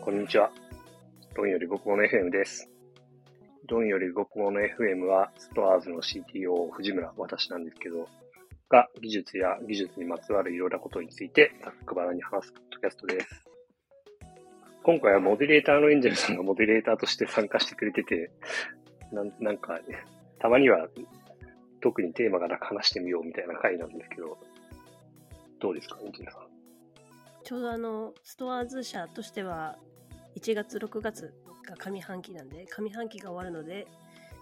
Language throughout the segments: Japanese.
こんにちは。ドンよりごくもの FM です。ドンよりごくもの FM は、ストアーズの CTO、藤村、私なんですけど、が技術や技術にまつわるいろんなことについて、ざっくばらに話すポッドキャストです。今回はモデレーターのエンジェルさんがモデレーターとして参加してくれてて、なんなんか、ね、たまには特にテーマがなく話してみようみたいな回なんですけど、どうですか、エンジェルさん。ちょうどあの、ストアーズ社としては、1月、6月が上半期なんで、上半期が終わるので、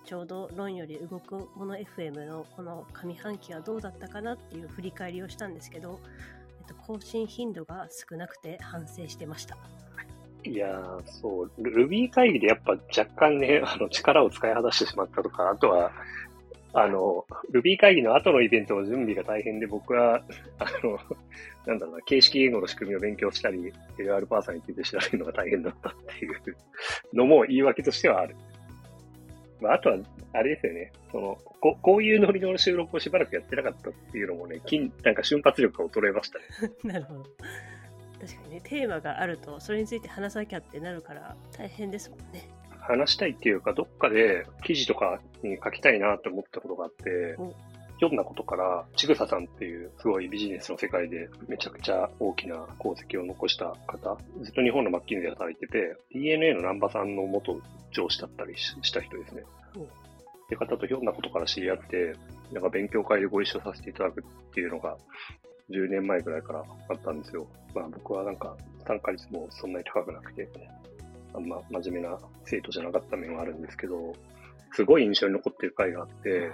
ちょうど論より動くもの FM のこの上半期はどうだったかなっていう振り返りをしたんですけど、えっと、更新頻度が少なくて反省してました。いやー、そう、Ruby 会議でやっぱ若干ね、あの、力を使い果たしてしまったとか、あとは、あの、Ruby 会議の後のイベントの準備が大変で、僕は、あの、なんだろうな、形式言語の仕組みを勉強したり、LR パーサーについて調べるのが大変だったっていうのも言い訳としてはある。まあ、あとは、あれですよね、そのこ、こういうノリの収録をしばらくやってなかったっていうのもね、金なんか瞬発力が衰えましたね。なるほど。確かにね、テーマがあると、それについて話さなきゃってなるから、大変ですもんね。話したいっていうか、どっかで記事とかに書きたいなと思ったことがあってお、ひょんなことから、ちぐささんっていうすごいビジネスの世界でめちゃくちゃ大きな功績を残した方、ずっと日本のマッキンゼで働いてて、DNA の南波さんの元上司だったりしした人ですね。おって方とひょんなことから知り合って、なんか勉強会でご一緒させていただくっていうのが、10年前ぐらいからあったんですよ。まあ僕はなんか参加率もそんなに高くなくて、あんま真面目な生徒じゃなかった面はあるんですけど、すごい印象に残ってる回があって、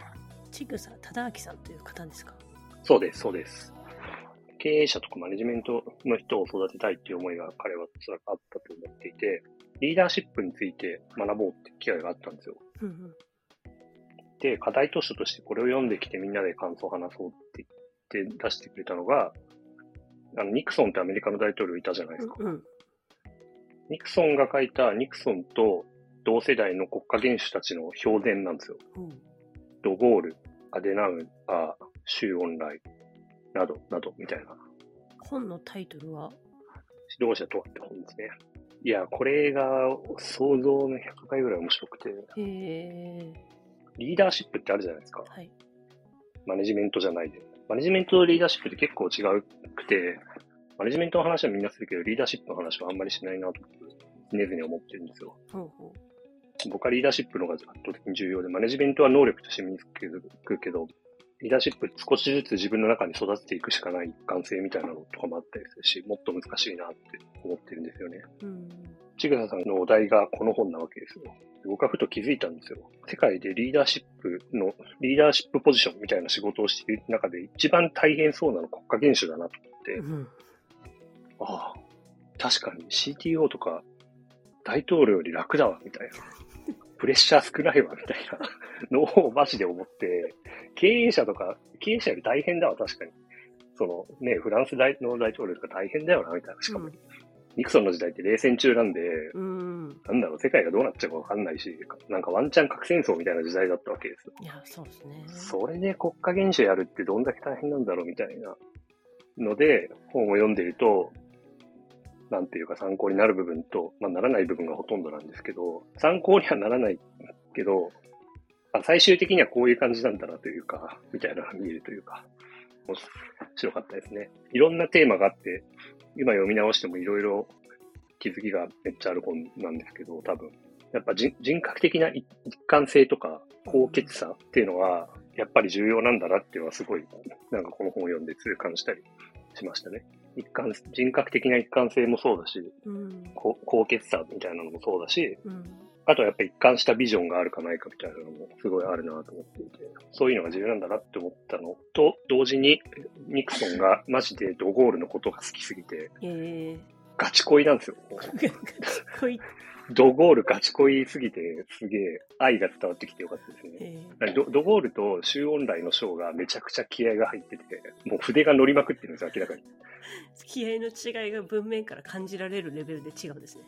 ちぐさ忠明さんという方ですか？そうです、そうです。経営者とかマネジメントの人を育てたいっていう思いが彼は辛くあったと思っていて、リーダーシップについて学ぼうって機会があったんですよ。うんうん。で、課題図書としてこれを読んできてみんなで感想を話そうって言って出してくれたのが、あの、ニクソンってアメリカの大統領いたじゃないですか。うんうん。ニクソンが書いたニクソンと同世代の国家元首たちの評伝なんですよ。うんドゴール、アデナウアー、周恩来、など、など、みたいな。本のタイトルは？指導者とはって本ですね。いや、これが想像の100倍ぐらい面白くて、へえ。リーダーシップってあるじゃないですか。はい。マネジメントじゃないで。マネジメントとリーダーシップって結構違うくて、マネジメントの話はみんなするけど、リーダーシップの話はあんまりしないなと、常々思ってるんですよ。ほうほう。僕はリーダーシップの方が圧倒的に重要で、マネジメントは能力として身につくけど、リーダーシップ少しずつ自分の中に育てていくしかない一貫性みたいなのとかもあったりするし、もっと難しいなって思ってるんですよね。うん。ちぐささんのお題がこの本なわけですよ。僕はふと気づいたんですよ。世界でリーダーシップの、リーダーシップポジションみたいな仕事をしている中で一番大変そうなの国家元首だなと思って、うん。ああ、確かに CTO とか大統領より楽だわ、みたいな。プレッシャー少ないわ、みたいなのをマジで思って、経営者とか、経営者より大変だわ、確かに。そのね、フランス大の大統領とか大変だよな、みたいな。しかも、うんニクソンの時代って冷戦中なんで、うん。なんだろう、世界がどうなっちゃうかわかんないし、なんかワンチャン核戦争みたいな時代だったわけですよ。いや、そうですね。それで国家元首やるってどんだけ大変なんだろうみたいなので、本を読んでると、なんていうか参考になる部分と、まあならない部分がほとんどなんですけど、参考にはならないけど、あ最終的にはこういう感じなんだなというか、みたいなのが見えるというか、面白かったですね。いろんなテーマがあって、今読み直してもいろいろ気づきがめっちゃある本なんですけど、多分。やっぱ人人格的な一一貫性とか、高潔さっていうのは、やっぱり重要なんだなっていうのはすごい、なんかこの本を読んで痛感したりしましたね。一貫、人格的な一貫性もそうだし、うん。こ高潔さみたいなのもそうだし、うん。あとはやっぱり一貫したビジョンがあるかないかみたいなのもすごいあるなと思っていて、そういうのが重要なんだなって思ったのと、同時にニクソンがマジでドゴールのことが好きすぎて、ええ。ガチ恋なんですよ。こい、ドゴールガチ恋すぎて、すげえ愛が伝わってきてよかったですね。ええ。ドドゴールと周恩来のショーがめちゃくちゃ気合が入ってて、もう筆が乗りまくってるんですよ、明らかに。気合の違いが文面から感じられるレベルで違うんですね。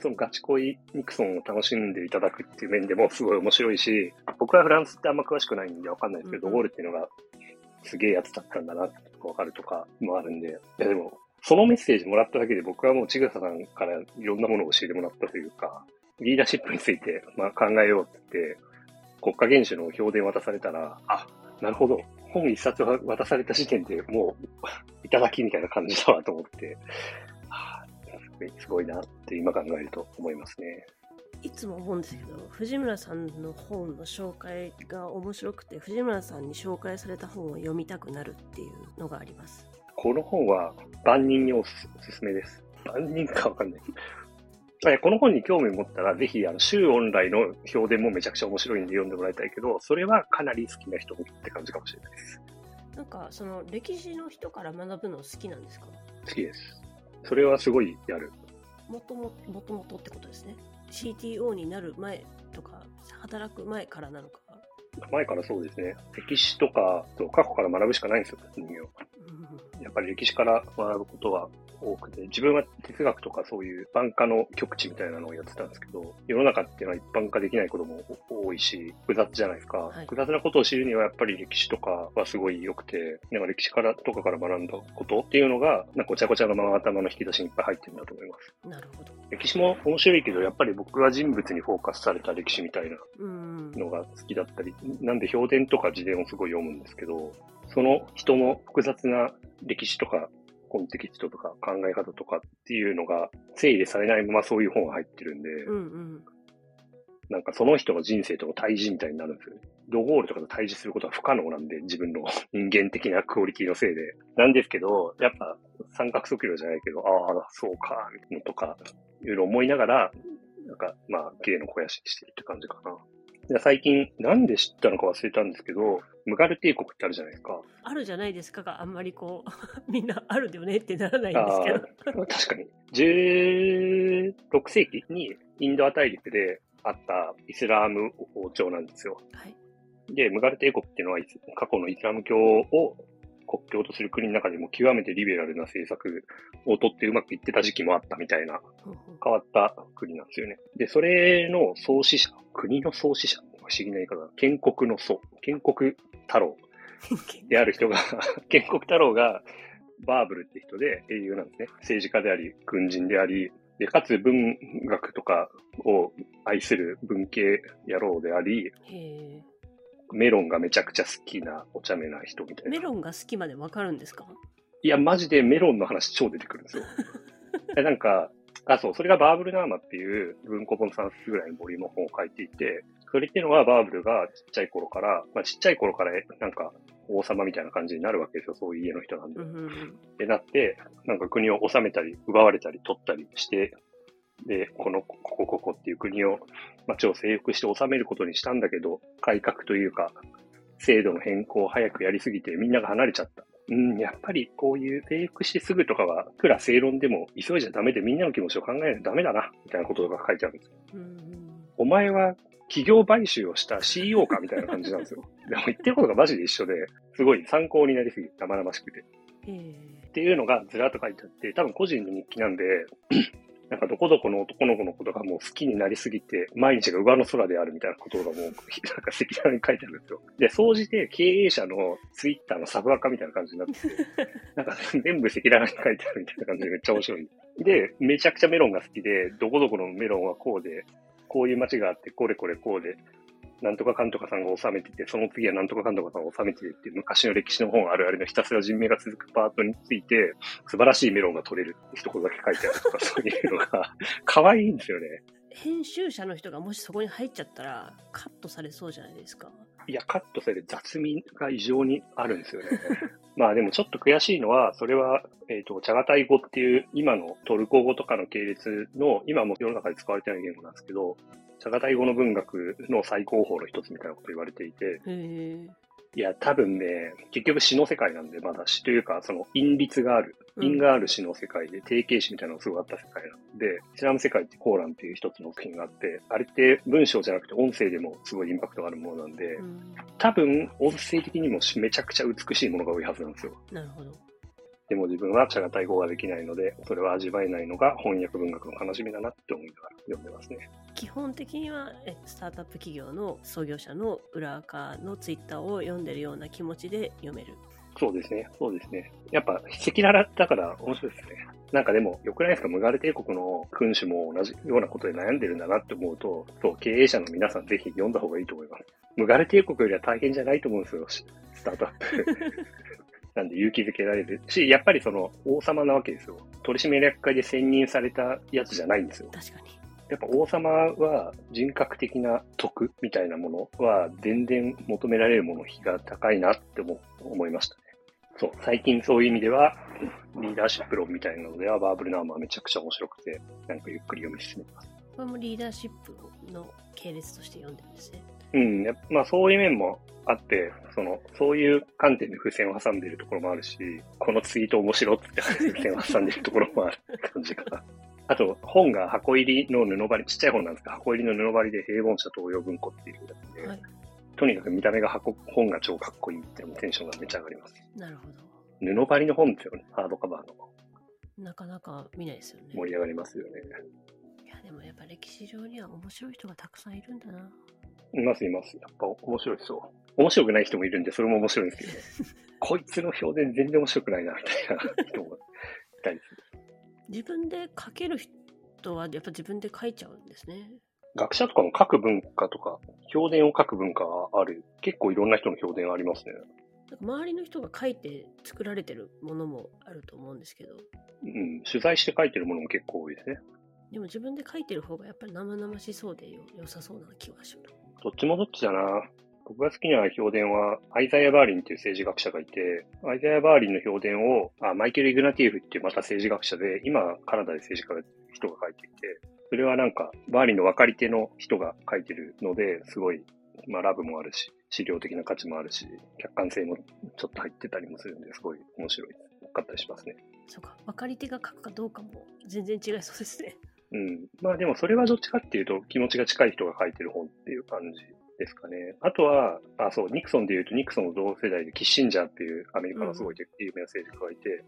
そのガチ恋ニクソンを楽しんでいただくっていう面でもすごい面白いし、僕はフランスってあんま詳しくないんでわかんないですけど、うんうんドゴールっていうのがすげえやつだったんだなってわかるとかもあるんで、いやでも、そのメッセージもらっただけで僕はもうちぐささんからいろんなものを教えてもらったというか、リーダーシップについて、まあ、考えようって言って、国家元首の評伝渡されたら、あ、なるほど。本一冊渡された時点でもう、いただきみたいな感じだわと思って、はあ、すごいなって今考えると思いますね。いつも思うんですけど、藤村さんの本の紹介が面白くて、藤村さんに紹介された本を読みたくなるっていうのがあります。この本は万人におすすめです。万人かわかんない。この本に興味を持ったら、ぜひ、あの、週オンラインの表伝もめちゃくちゃ面白いんで読んでもらいたいけど、それはかなり好きな人って感じかもしれないです。なんか、その、歴史の人から学ぶの好きなんですか？好きです。それはすごいやる。もとも、もともとってことですね。CTO になる前とか、働く前からなのか。前からそうですね。歴史とか、過去から学ぶしかないんですよ、人間は。やっぱり歴史から学ぶことは多くて、自分は哲学とかそういう一般化の極地みたいなのをやってたんですけど、世の中っていうのは一般化できないことも多いし、複雑じゃないですか。はい、複雑なことを知るにはやっぱり歴史とかはすごい良くて、なんか歴史からとかから学んだことっていうのが、なんかごちゃごちゃのまま頭の引き出しにいっぱい入ってるんだと思います。なるほど。歴史も面白いけど、やっぱり僕は人物にフォーカスされた歴史みたいなのが好きだったり、なんで評伝とか自伝をすごい読むんですけど、その人の複雑な歴史とかコンテキストとか考え方とかっていうのが整理されないままそういう本が入ってるんで、うんうん、なんかその人の人生との対峙みたいになるんですよね。ドゴールとかと対峙することは不可能なんで、自分の 人間的なクオリティのせいで。なんですけど、やっぱ三角測量じゃないけど、ああ、そうか、とか、いろいろ思いながら、なんか、まあ、芸の肥やしにしてるって感じかな。最近、なんで知ったのか忘れたんですけど、ムガル帝国ってあるじゃないですか。あるじゃないですかがあんまりこう、みんなあるよねってならないんですけど。確かに。16世紀にインドア大陸であったイスラーム王朝なんですよ。はい。で、ムガル帝国っていうのは過去のイスラム教を国境とする国の中でも極めてリベラルな政策をとってうまくいってた時期もあったみたいな変わった国なんですよね。で、それの創始者、国の創始者、不思議な言い方、建国の祖、建国太郎である人が 建国太郎がバーブルって人で英雄なんですね。政治家であり、軍人であり、で、かつ文学とかを愛する文系野郎であり、メロンがめちゃくちゃ好きなお茶目な人みたいな。メロンが好きまでわかるんですか？いや、マジでメロンの話超出てくるんですよ。なんか、あ、そう、それがバーブルナーマっていう文庫本3冊ぐらいのボリュームの本を書いていて、それっていうのはバーブルがちっちゃい頃から、まあちっちゃい頃からなんか王様みたいな感じになるわけですよ、そういう家の人なんで。うんうん、で、なって、なんか国を治めたり、奪われたり、取ったりして、で、この、ここ、ここっていう国を、街を征服して治めることにしたんだけど、改革というか、制度の変更を早くやりすぎてみんなが離れちゃった。うん、やっぱりこういう征服してすぐとかは、いくら正論でも急いじゃダメでみんなの気持ちを考えないとダメだな、みたいなことが書いてあるんですよ。お前は企業買収をした CEO かみたいな感じなんですよ。でも言ってることがマジで一緒で、すごい参考になりすぎて生々しくて。っていうのがずらっと書いてあって、多分個人の日記なんで、なんかどこどこの男の子のことがもう好きになりすぎて、毎日が上の空であるみたいなことがもう、なんか赤裸々に書いてあるんですよ。で、総じて経営者のツイッターのサブアカみたいな感じになってて、なんか全部赤裸々に書いてあるみたいな感じでめっちゃ面白い。で、めちゃくちゃメロンが好きで、どこどこのメロンはこうで、こういう街があって、これこれこうで、なんとかかんとかさんが収めてて、その次はなんとかかんとかさんが収めててっていう昔の歴史の本あるあるのひたすら人命が続くパートについて、素晴らしいメロンが取れるって一言だけ書いてあるとか、そういうのが可愛いんですよね。編集者の人がもしそこに入っちゃったら、カットされそうじゃないですか。いや、カットされる雑味が異常にあるんですよね。まあでもちょっと悔しいのは、それは、えっ、ー、と、チャガタイ語っていう今のトルコ語とかの系列の、今も世の中で使われてない言語なんですけど、チャガタイ語の文学の最高峰の一つみたいなこと言われていて、いや、多分ね、結局詩の世界なんで、まだ詩というか、その韻律がある、韻がある詩の世界で、定型詩みたいなのがすごいあった世界なんで、イスラム世界ってコーランっていう一つの作品があって、あれって文章じゃなくて音声でもすごいインパクトがあるものなんで、多分音声的にもめちゃくちゃ美しいものが多いはずなんですよ。なるほど。でも自分は茶が対語ができないので、それは味わえないのが翻訳文学の楽しみだなって思いながら読んでますね。基本的にはスタートアップ企業の創業者の裏側のツイッターを読んでるような気持ちで読める。そうですね。そうですね。やっぱ、赤裸々だから面白いですね。なんかでも、良くないですか？ムガル帝国の君主も同じようなことで悩んでるんだなって思うと、そう、経営者の皆さんぜひ読んだ方がいいと思います。ムガル帝国よりは大変じゃないと思うんですよ、スタートアップ。なんで勇気づけられるし、やっぱりその王様なわけですよ。取締役会で選任されたやつじゃないんですよ。確かに。やっぱ王様は人格的な徳みたいなものは全然求められるもの比が高いなって思いましたね。そう、最近そういう意味では、リーダーシップ論みたいなのでは、バーブルナーマーめちゃくちゃ面白くて、なんかゆっくり読み進めます。これもリーダーシップの系列として読んでるんですね。うん、やまあそういう面もあって、その、そういう観点で付箋を挟んでいるところもあるし、このツイート面白って付箋を挟んでいるところもある感じかな。あと、本が箱入りの布張り、ちっちゃい本なんですが、箱入りの布張りで平凡社東洋文庫っていうやつで、はい、とにかく見た目が箱、本が超かっこいいっていうテンションがめちゃ上がります。なるほど。布張りの本ですよね、ハードカバーの。なかなか見ないですよね。盛り上がりますよね。いや、でもやっぱ歴史上には面白い人がたくさんいるんだな。います、います。やっぱ面白いですよ。面白くない人もいるんで、それも面白いんですけど、こいつの表現全然面白くないな、みたいな人もいたりする。自分で書ける人は、やっぱ自分で書いちゃうんですね。学者とかも書く文化とか、評伝を書く文化がある。結構いろんな人の評伝ありますね。周りの人が書いて作られてるものもあると思うんですけど。うん、取材して書いてるものも結構多いですね。でも自分で書いてる方がやっぱり生々しそうで良さそうな気はします。どっちもどっちだな。僕が好きな評伝は、アイザイア・バーリンっていう政治学者がいて、アイザイア・バーリンの評伝を、あマイケル・イグナティエフっていうまた政治学者で、今カナダで政治家が人が書いていて、それはなんか、バーリンの分かり手の人が書いてるので、すごい、まあラブもあるし、資料的な価値もあるし、客観性もちょっと入ってたりもするんで、すごい面白いかったりしますね。そうか、分かり手が書くかどうかも全然違いそうですね。うん。まあでもそれはどっちかっていうと気持ちが近い人が書いてる本っていう感じですかね。あとは、あ、そう、ニクソンで言うと、ニクソンの同世代でキッシンジャーっていうアメリカのすごい有名な政治家がいて、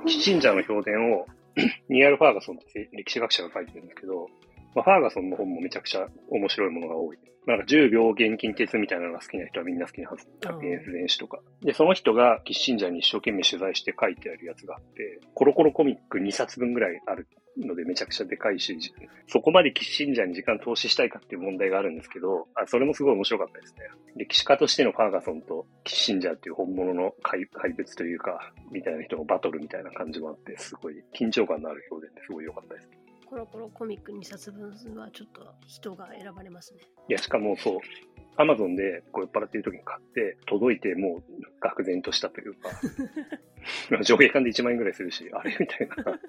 うん、キッシンジャーの評伝を ニアル・ファーガソンって歴史学者が書いてるんですけど、まあ、ファーガソンの本もめちゃくちゃ面白いものが多い。なんか10秒現金鉄みたいなのが好きな人はみんな好きなはず。ハピネス電子とか。で、その人がキッシンジャーに一生懸命取材して書いてあるやつがあって、コロコロコミック2冊分ぐらいあるのでめちゃくちゃでかいし、そこまでキッシンジャーに時間投資したいかっていう問題があるんですけど、あそれもすごい面白かったですね。歴史家としてのファーガソンとキッシンジャーっていう本物の怪怪物というか、みたいな人のバトルみたいな感じもあって、すごい緊張感のある表現ですごい良かったです。コロコロコミック2冊分はちょっと人が選ばれますね。いや、しかもそう、アマゾンでこう酔っ払ってる時に買って、届いてもう愕然としたというか、上下巻で1万円ぐらいするし、あれみたいな。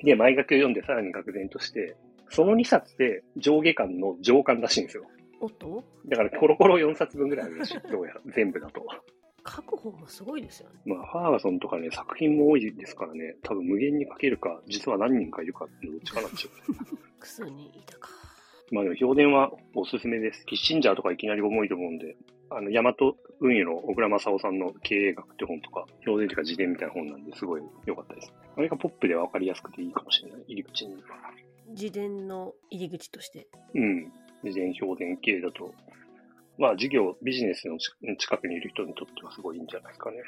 で、前書きを読んでさらに愕然として、その2冊で上下巻の上巻らしいんですよ。おっと？だからコロコロ4冊分ぐらいあるらしい。どうやら、全部だと。書く方もすごいですよね。まあ、ファーガソンとかね、作品も多いですからね、多分無限に書けるか、実は何人かいるかっていうどっちかなんでしょう、ね。複数にいたか。まあでも、評伝はおすすめです。キッシンジャーとかいきなり重いと思うんで、あの、大和運輸の小倉正夫さんの経営学って本とか、評伝とか自伝みたいな本なんで、すごい良かったです。あれがポップでわかりやすくていいかもしれない、入り口に。自伝の入り口として。うん。自伝評伝系だと、まあ事業、ビジネスの近くにいる人にとってはすごいいいんじゃないですかね。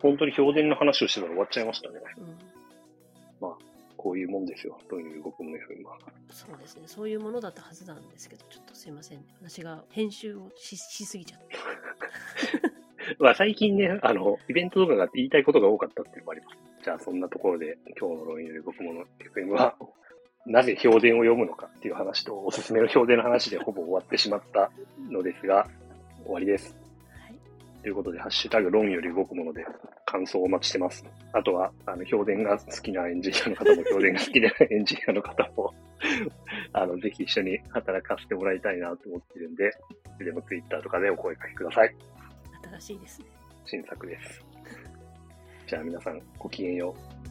本当に評伝の話をしてたら終わっちゃいましたね。うん、まあ、こういうもんですよ。どういう動くもの FM は。そうですね。そういうものだったはずなんですけど、ちょっとすいません、ね。私が編集をししすぎちゃって。まあ最近ね、あの、イベント動画が言いたいことが多かったっていうのもあります。じゃあそんなところで今日の論より動くもの FM はなぜ評伝を読むのかっていう話と、おすすめの評伝の話でほぼ終わってしまったのですが、終わりです。はい、ということで、ハッシュタグ論より動くもので感想をお待ちしてます。あとは、あの、評伝が好きなエンジニアの方も、評伝が好きなエンジニアの方もあの、ぜひ一緒に働かせてもらいたいなと思ってるんで、でもツイッターとかでお声掛けください。新しいですね。新作です。じゃあ皆さん、ごきげんよう。